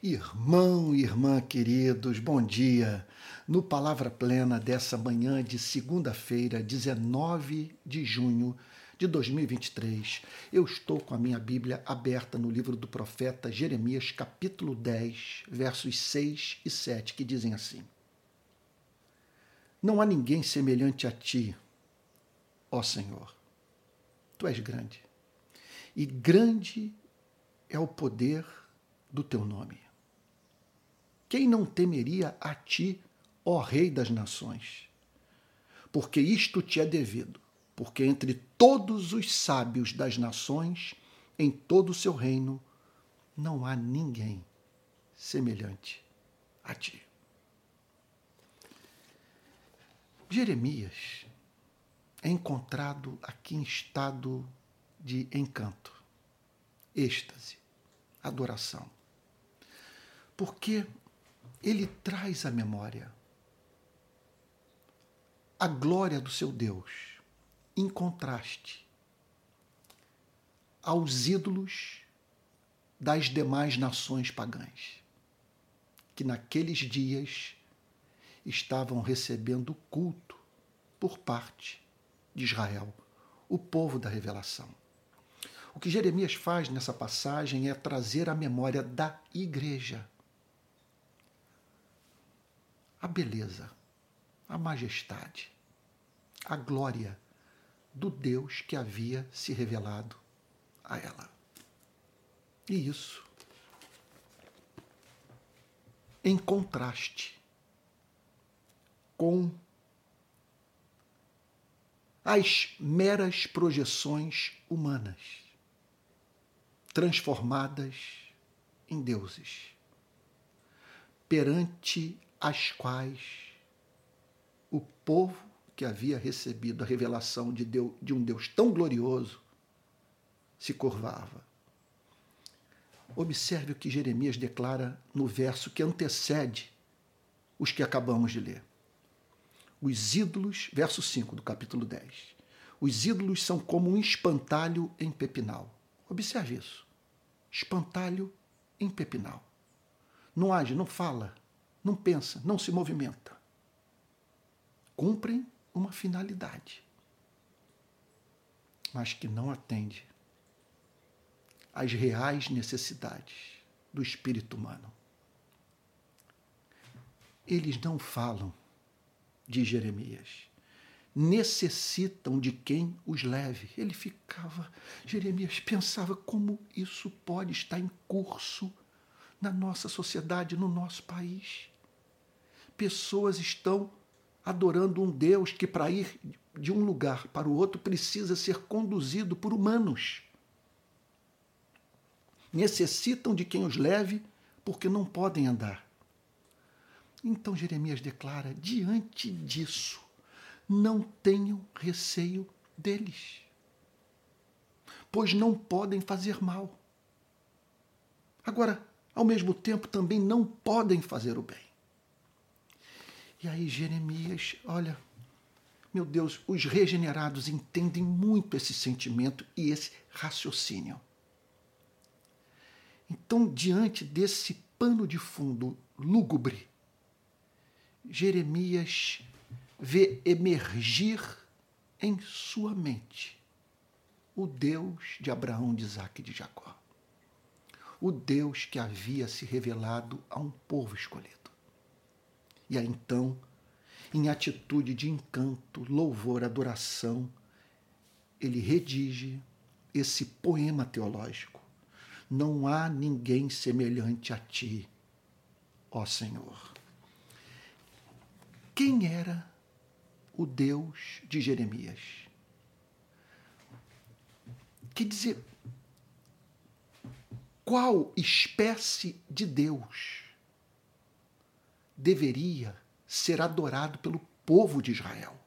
Irmão e irmã queridos, bom dia. No Palavra Plena dessa manhã de segunda-feira, 19 de junho de 2023, eu estou com a minha Bíblia aberta no livro do profeta Jeremias, capítulo 10, versos 6 e 7, que dizem assim: Não há ninguém semelhante a ti, ó Senhor. Tu és grande, e grande é o poder do teu nome. Quem não temeria a ti, ó Rei das Nações? Porque isto te é devido, porque entre todos os sábios das nações, em todo o seu reino, não há ninguém semelhante a ti. Jeremias é encontrado aqui em estado de encanto, êxtase, adoração. Porque ele traz à memória a glória do seu Deus, em contraste aos ídolos das demais nações pagãs, que naqueles dias estavam recebendo culto por parte de Israel, o povo da revelação. O que Jeremias faz nessa passagem é trazer a memória da igreja a beleza, a majestade, a glória do Deus que havia se revelado a ela. E isso em contraste com as meras projeções humanas, transformadas em deuses, perante as quais o povo que havia recebido a revelação de, Deus, de um Deus tão glorioso se curvava. Observe o que Jeremias declara no verso que antecede os que acabamos de ler. Os ídolos, verso 5 do capítulo 10. Os ídolos são como um espantalho em pepinal. Observe isso. Espantalho em pepinal. Não age, não fala, não pensa, não se movimenta. Cumprem uma finalidade, mas que não atende às reais necessidades do espírito humano. Eles não falam de Jeremias, necessitam de quem os leve. Ele ficava, Jeremias pensava como isso pode estar em curso na nossa sociedade, no nosso país pessoas estão adorando um Deus que, para ir de um lugar para o outro, precisa ser conduzido por humanos. Necessitam de quem os leve porque não podem andar. Então Jeremias declara: diante disso, não tenham receio deles, pois não podem fazer mal. Agora, ao mesmo tempo, também não podem fazer o bem. E aí Jeremias, olha, meu Deus, os regenerados entendem muito esse sentimento e esse raciocínio. Então, diante desse pano de fundo lúgubre, Jeremias vê emergir em sua mente o Deus de Abraão, de Isaac e de Jacó. O Deus que havia se revelado a um povo escolhido. E aí então, em atitude de encanto, louvor, adoração, ele redige esse poema teológico. Não há ninguém semelhante a ti, ó Senhor. Quem era o Deus de Jeremias? Quer dizer, qual espécie de Deus deveria ser adorado pelo povo de Israel.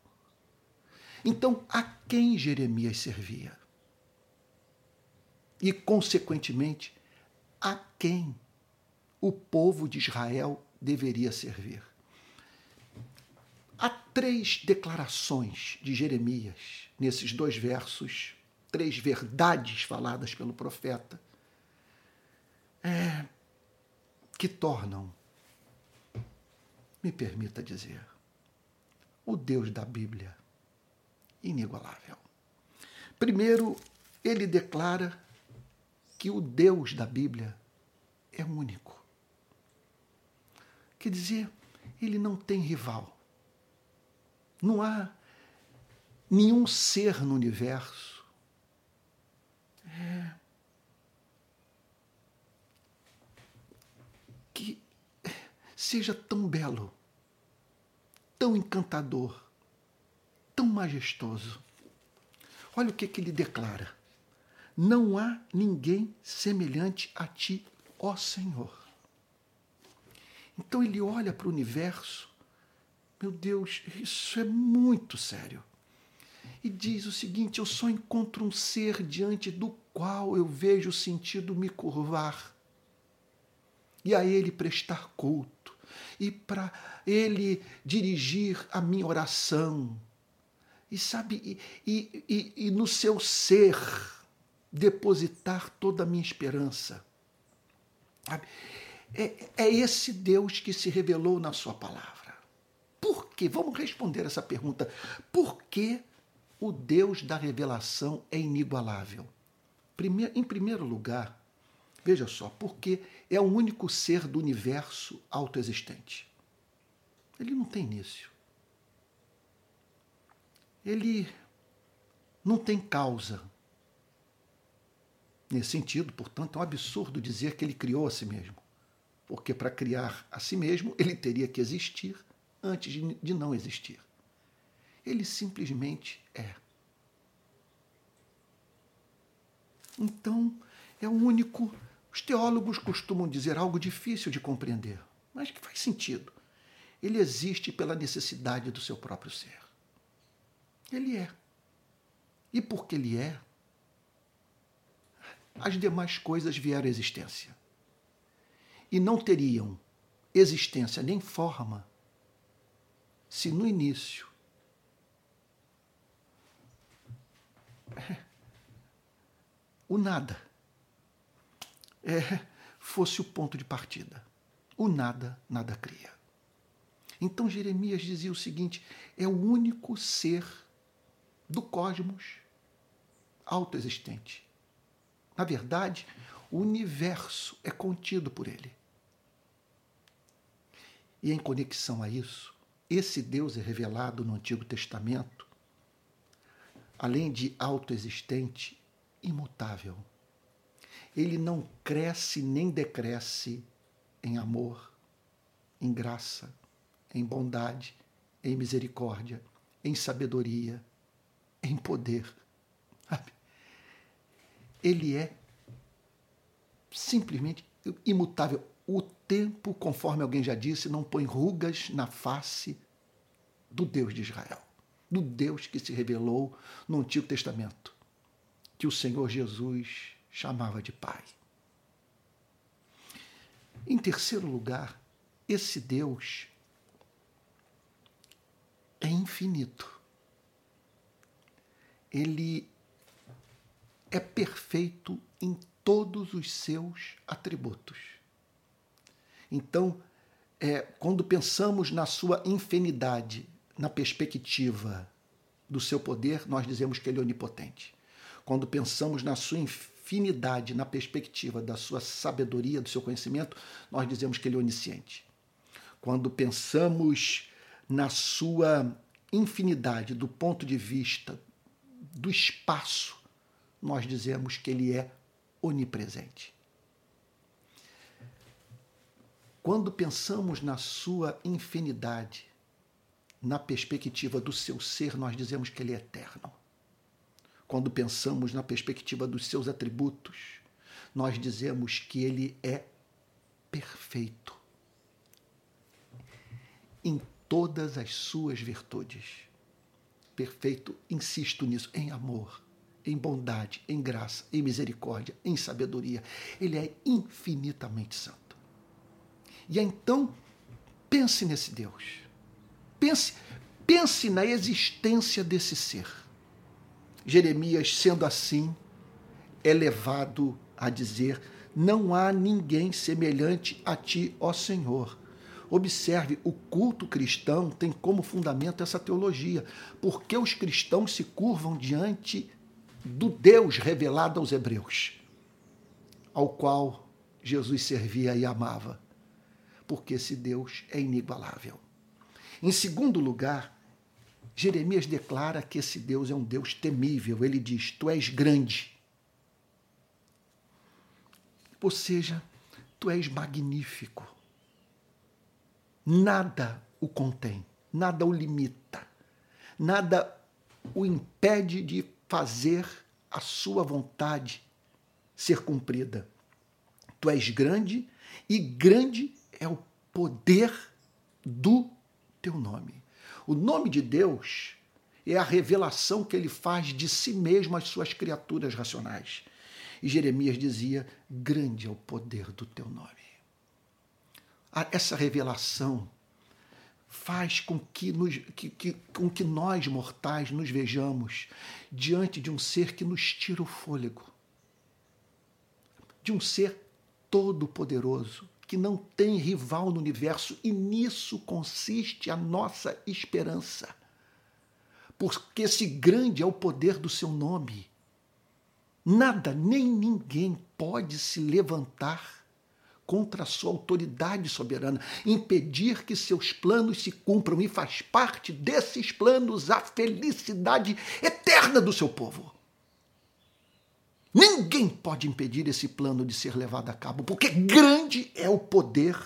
Então, a quem Jeremias servia? E, consequentemente, a quem o povo de Israel deveria servir? Há três declarações de Jeremias nesses dois versos, três verdades faladas pelo profeta, é, que tornam, me permita dizer, o Deus da Bíblia inigualável. Primeiro, ele declara que o Deus da Bíblia é único. Quer dizer, ele não tem rival. Não há nenhum ser no universo é, que seja tão belo, tão encantador, tão majestoso. Olha o que, que ele declara: Não há ninguém semelhante a ti, ó Senhor. Então ele olha para o universo, meu Deus, isso é muito sério. E diz o seguinte: eu só encontro um ser diante do qual eu vejo sentido me curvar e a ele prestar culto, e para ele dirigir a minha oração. E sabe, e, e, e, no seu ser depositar toda a minha esperança. É, é esse Deus que se revelou na sua palavra. Por quê? Vamos responder essa pergunta. Por que o Deus da revelação é inigualável? Primeiro, em primeiro lugar, veja só, porque é o único ser do universo autoexistente. Ele não tem início. Ele não tem causa. Nesse sentido, portanto, é um absurdo dizer que ele criou a si mesmo porque para criar a si mesmo ele teria que existir antes de, não existir. Ele simplesmente é. Então, é o único. Os teólogos costumam dizer algo difícil de compreender, mas que faz sentido. Ele existe pela necessidade do seu próprio ser. Ele é. E porque ele é, as demais coisas vieram à existência e não teriam existência nem forma se no início o nada é, fosse o ponto de partida. O nada, nada cria. Então Jeremias dizia o seguinte: é o único ser do cosmos autoexistente. Na verdade, o universo é contido por ele. E em conexão a isso, esse Deus é revelado no Antigo Testamento, além de autoexistente, imutável. Ele não cresce nem decresce em amor, em graça, em bondade, em misericórdia, em sabedoria, em poder. Ele é simplesmente imutável. O tempo, conforme alguém já disse, não põe rugas na face do Deus de Israel, do Deus que se revelou no Antigo Testamento, que o Senhor Jesus chamava de Pai. Em terceiro lugar, esse Deus é infinito. Ele é perfeito em todos os seus atributos. Então, é, quando pensamos na sua infinidade, na perspectiva do seu poder, nós dizemos que ele é onipotente. Quando pensamos na sua infinidade, na perspectiva da sua sabedoria, do seu conhecimento, nós dizemos que ele é onisciente. Quando pensamos na sua infinidade do ponto de vista do espaço, nós dizemos que ele é onipresente. Quando pensamos na sua infinidade, na perspectiva do seu ser, nós dizemos que ele é eterno. Quando pensamos na perspectiva dos seus atributos, nós dizemos que ele é perfeito em todas as suas virtudes. Perfeito, insisto nisso, em amor, em bondade, em graça, em misericórdia, em sabedoria. Ele é infinitamente santo. E então, pense nesse Deus. Pense, pense na existência desse ser. Jeremias, sendo assim, é levado a dizer: Não há ninguém semelhante a ti, ó Senhor. Observe, o culto cristão tem como fundamento essa teologia, porque os cristãos se curvam diante do Deus revelado aos hebreus, ao qual Jesus servia e amava, porque esse Deus é inigualável. Em segundo lugar, Jeremias declara que esse Deus é um Deus temível. Ele diz: Tu és grande. Ou seja, tu és magnífico. Nada o contém, nada o limita, nada o impede de fazer a sua vontade ser cumprida. Tu és grande e grande é o poder do teu nome. O nome de Deus é a revelação que ele faz de si mesmo às suas criaturas racionais. E Jeremias dizia: Grande é o poder do teu nome. Essa revelação faz com que, nos, que, que, com que nós, mortais, nos vejamos diante de um ser que nos tira o fôlego, de um ser todo-poderoso, que não tem rival no universo, e nisso consiste a nossa esperança. Porque esse grande é o poder do seu nome. Nada, nem ninguém pode se levantar contra a sua autoridade soberana, impedir que seus planos se cumpram e faz parte desses planos a felicidade eterna do seu povo. Ninguém pode impedir esse plano de ser levado a cabo, porque grande é o poder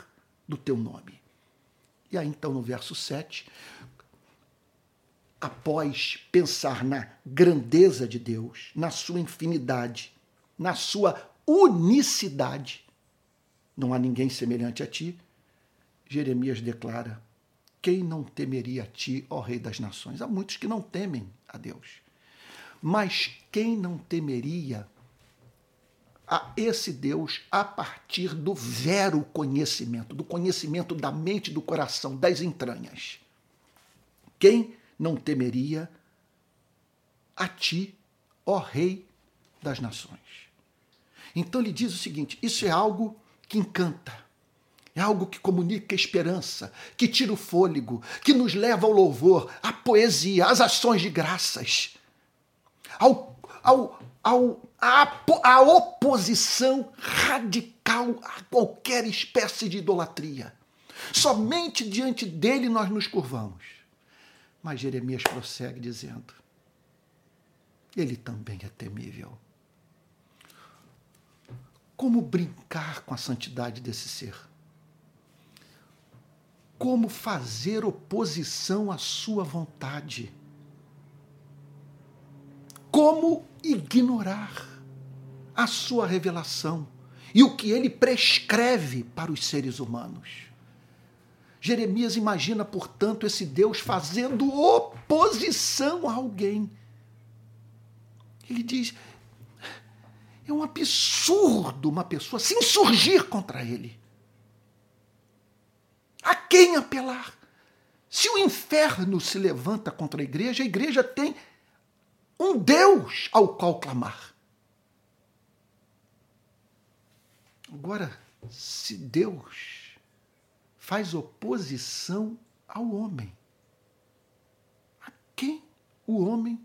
do teu nome. E aí, então, no verso 7, após pensar na grandeza de Deus, na sua infinidade, na sua unicidade, não há ninguém semelhante a ti, Jeremias declara: Quem não temeria a ti, ó Rei das Nações? Há muitos que não temem a Deus. Mas quem não temeria a esse Deus a partir do vero conhecimento, do conhecimento da mente, do coração, das entranhas. Quem não temeria a ti, ó Rei das Nações? Então ele diz o seguinte: isso é algo que encanta, é algo que comunica esperança, que tira o fôlego, que nos leva ao louvor, à poesia, às ações de graças, ao, ao, ao a, a oposição radical a qualquer espécie de idolatria. Somente diante dele nós nos curvamos. Mas Jeremias prossegue dizendo: ele também é temível. Como brincar com a santidade desse ser? Como fazer oposição à sua vontade? Como ignorar a sua revelação e o que ele prescreve para os seres humanos. Jeremias imagina, portanto, esse Deus fazendo oposição a alguém. Ele diz: é um absurdo uma pessoa se insurgir contra ele. A quem apelar? Se o inferno se levanta contra a igreja, a igreja tem um Deus ao qual clamar. Agora, se Deus faz oposição ao homem, a quem o homem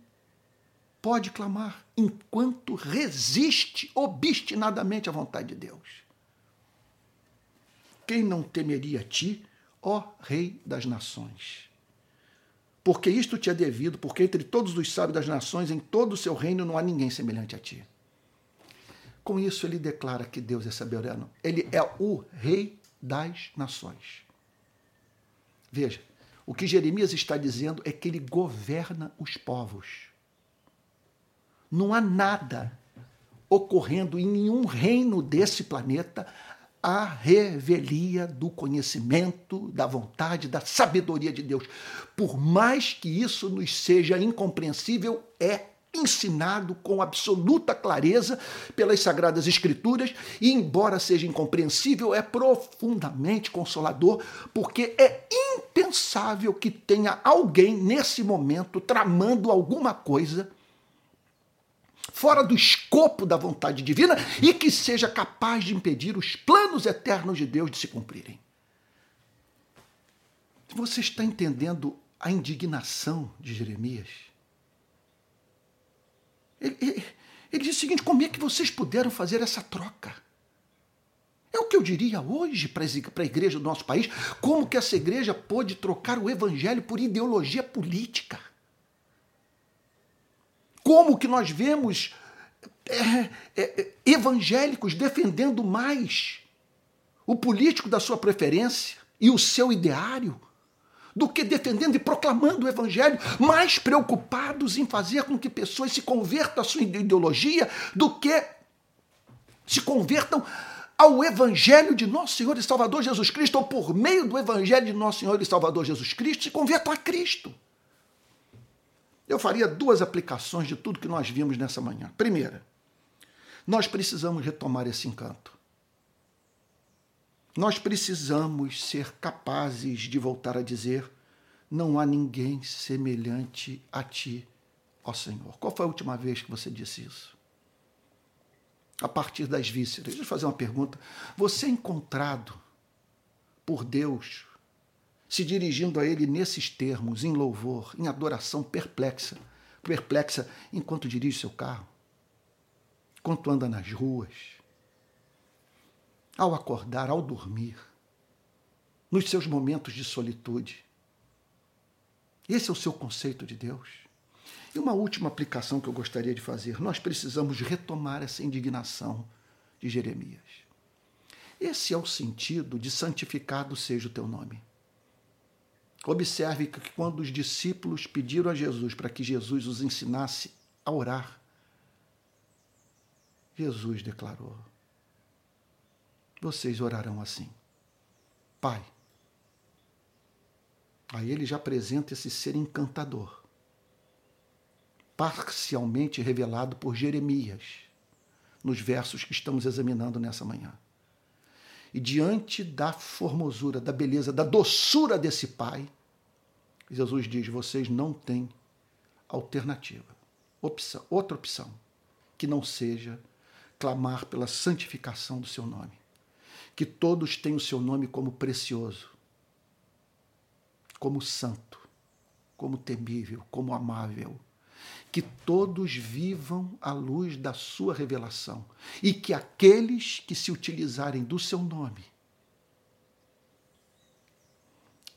pode clamar enquanto resiste obstinadamente à vontade de Deus? Quem não temeria a ti, ó Rei das Nações? Porque isto te é devido, porque entre todos os sábios das nações, em todo o seu reino, não há ninguém semelhante a ti. Com isso, ele declara que Deus é soberano. Ele é o rei das nações. Veja, o que Jeremias está dizendo é que ele governa os povos. Não há nada ocorrendo em nenhum reino desse planeta a revelia do conhecimento, da vontade, da sabedoria de Deus. Por mais que isso nos seja incompreensível, é ensinado com absoluta clareza pelas Sagradas Escrituras e, embora seja incompreensível, é profundamente consolador, porque é impensável que tenha alguém nesse momento tramando alguma coisa fora do escopo da vontade divina e que seja capaz de impedir os planos eternos de Deus de se cumprirem. Você está entendendo a indignação de Jeremias? Ele, ele, ele diz o seguinte: como é que vocês puderam fazer essa troca? É o que eu diria hoje para a igreja do nosso país. Como que essa igreja pôde trocar o evangelho por ideologia política? Como que nós vemos é, é, evangélicos defendendo mais o político da sua preferência e o seu ideário do que defendendo e proclamando o evangelho, mais preocupados em fazer com que pessoas se convertam à sua ideologia do que se convertam ao Evangelho de nosso Senhor e Salvador Jesus Cristo, ou por meio do Evangelho de nosso Senhor e Salvador Jesus Cristo, se convertam a Cristo. Eu faria duas aplicações de tudo que nós vimos nessa manhã. Primeira, nós precisamos retomar esse encanto. Nós precisamos ser capazes de voltar a dizer: não há ninguém semelhante a ti, ó Senhor. Qual foi a última vez que você disse isso? a partir das vísceras. Deixa eu fazer uma pergunta. Você é encontrado por Deus se dirigindo a Ele nesses termos, em louvor, em adoração perplexa, perplexa enquanto dirige seu carro, enquanto anda nas ruas, ao acordar, ao dormir, nos seus momentos de solitude. Esse é o seu conceito de Deus? E uma última aplicação que eu gostaria de fazer: nós precisamos retomar essa indignação de Jeremias. Esse é o sentido de santificado seja o teu nome. Observe que quando os discípulos pediram a Jesus para que Jesus os ensinasse a orar, Jesus declarou: Vocês orarão assim, Pai. Aí ele já apresenta esse ser encantador parcialmente revelado por Jeremias, nos versos que estamos examinando nessa manhã. E diante da formosura, da beleza, da doçura desse Pai, Jesus diz: vocês não têm alternativa, opção, outra opção, que não seja clamar pela santificação do seu nome. Que todos tenham o seu nome como precioso, como santo, como temível, como amável que todos vivam à luz da sua revelação e que aqueles que se utilizarem do seu nome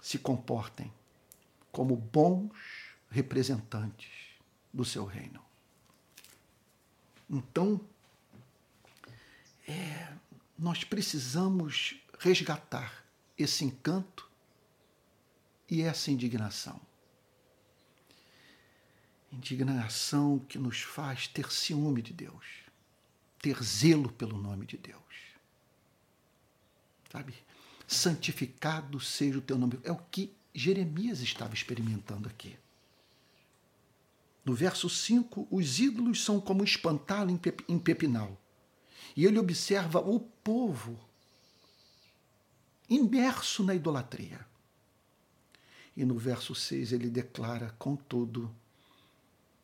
se comportem como bons representantes do seu reino. Então, é, nós precisamos resgatar esse encanto e essa indignação indignação que nos faz ter ciúme de Deus, ter zelo pelo nome de Deus. Sabe? Santificado seja o teu nome. É o que Jeremias estava experimentando aqui. No verso 5, os ídolos são como espantá-lo em pepinal. E ele observa o povo imerso na idolatria. E no verso 6 ele declara, contudo,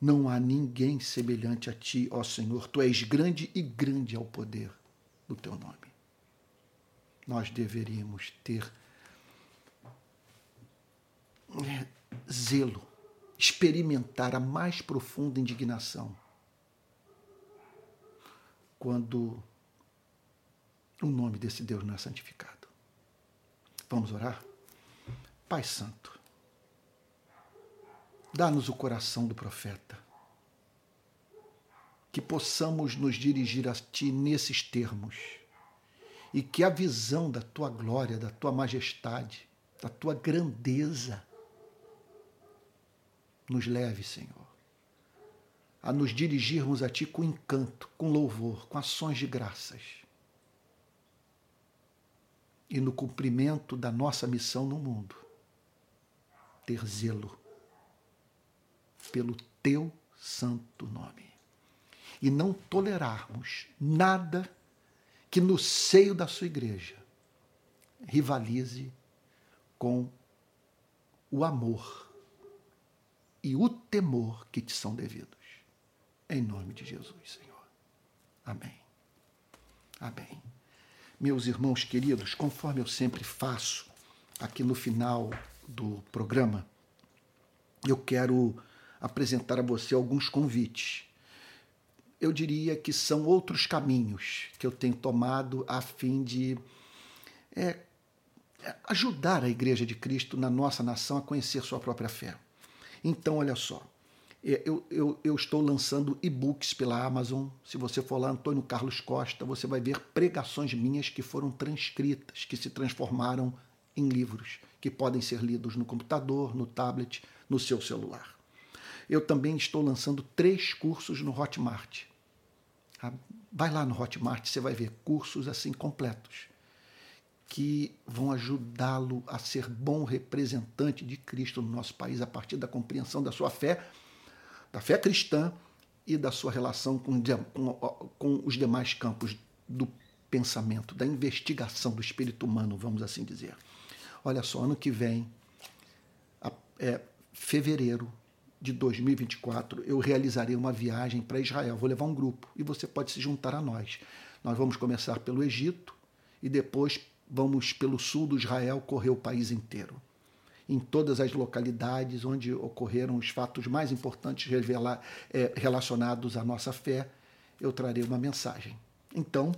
não há ninguém semelhante a ti, ó Senhor. Tu és grande e grande é o poder do teu nome. Nós deveríamos ter é, zelo, experimentar a mais profunda indignação quando o nome desse Deus não é santificado. Vamos orar? Pai Santo, Dá-nos o coração do profeta. Que possamos nos dirigir a Ti nesses termos. E que a visão da Tua glória, da Tua majestade, da Tua grandeza nos leve, Senhor, a nos dirigirmos a Ti com encanto, com louvor, com ações de graças. E no cumprimento da nossa missão no mundo, ter zelo pelo teu santo nome. E não tolerarmos nada que no seio da sua igreja rivalize com o amor e o temor que te são devidos. Em nome de Jesus, Senhor. Amém. Amém. Meus irmãos queridos, conforme eu sempre faço aqui no final do programa, eu quero apresentar a você alguns convites. Eu diria que são outros caminhos que eu tenho tomado a fim de é, ajudar a Igreja de Cristo na nossa nação a conhecer sua própria fé. Então, olha só, é, eu, eu, eu estou lançando e-books pela Amazon. Se você for lá, Antônio Carlos Costa, você vai ver pregações minhas que foram transcritas, que se transformaram em livros, que podem ser lidos no computador, no tablet, no seu celular. Eu também estou lançando três cursos no Hotmart. Ah, vai lá no Hotmart, você vai ver cursos assim completos que vão ajudá-lo a ser bom representante de Cristo no nosso país a partir da compreensão da sua fé, da fé cristã e da sua relação com, com, com os demais campos do pensamento, da investigação do espírito humano, vamos assim dizer. Olha só, ano que vem, é fevereiro de 2024, eu realizarei uma viagem para Israel. Vou levar um grupo e você pode se juntar a nós. Nós vamos começar pelo Egito e depois vamos pelo sul do Israel correr o país inteiro. Em todas as localidades onde ocorreram os fatos mais importantes revelar, é, relacionados à nossa fé, eu trarei uma mensagem. Então,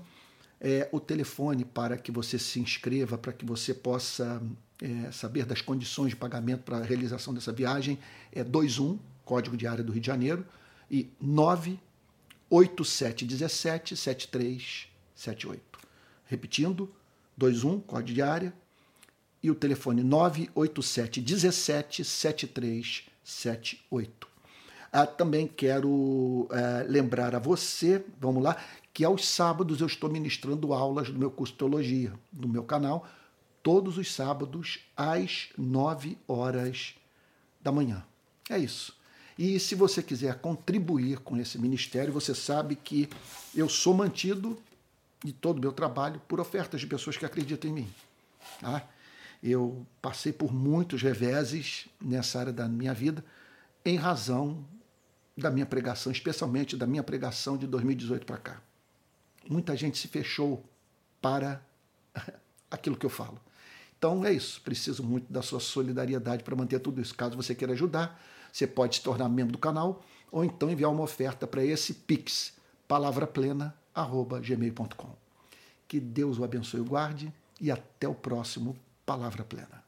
é, o telefone para que você se inscreva, para que você possa é, saber das condições de pagamento para a realização dessa viagem é 21, código de área do Rio de Janeiro, e 98717 7378. Repetindo, 21, código de área, e o telefone 987 17 7378. Ah, também quero é, lembrar a você, vamos lá, que aos sábados eu estou ministrando aulas do meu curso de teologia, no meu canal, todos os sábados às 9 horas da manhã. É isso. E se você quiser contribuir com esse ministério, você sabe que eu sou mantido de todo o meu trabalho por ofertas de pessoas que acreditam em mim. Tá? Eu passei por muitos reveses nessa área da minha vida em razão da minha pregação, especialmente da minha pregação de 2018 para cá. Muita gente se fechou para aquilo que eu falo. Então é isso, preciso muito da sua solidariedade para manter tudo isso. Caso você queira ajudar, você pode se tornar membro do canal ou então enviar uma oferta para esse Pix, palavraplena.gmail.com. Que Deus o abençoe e guarde e até o próximo Palavra Plena.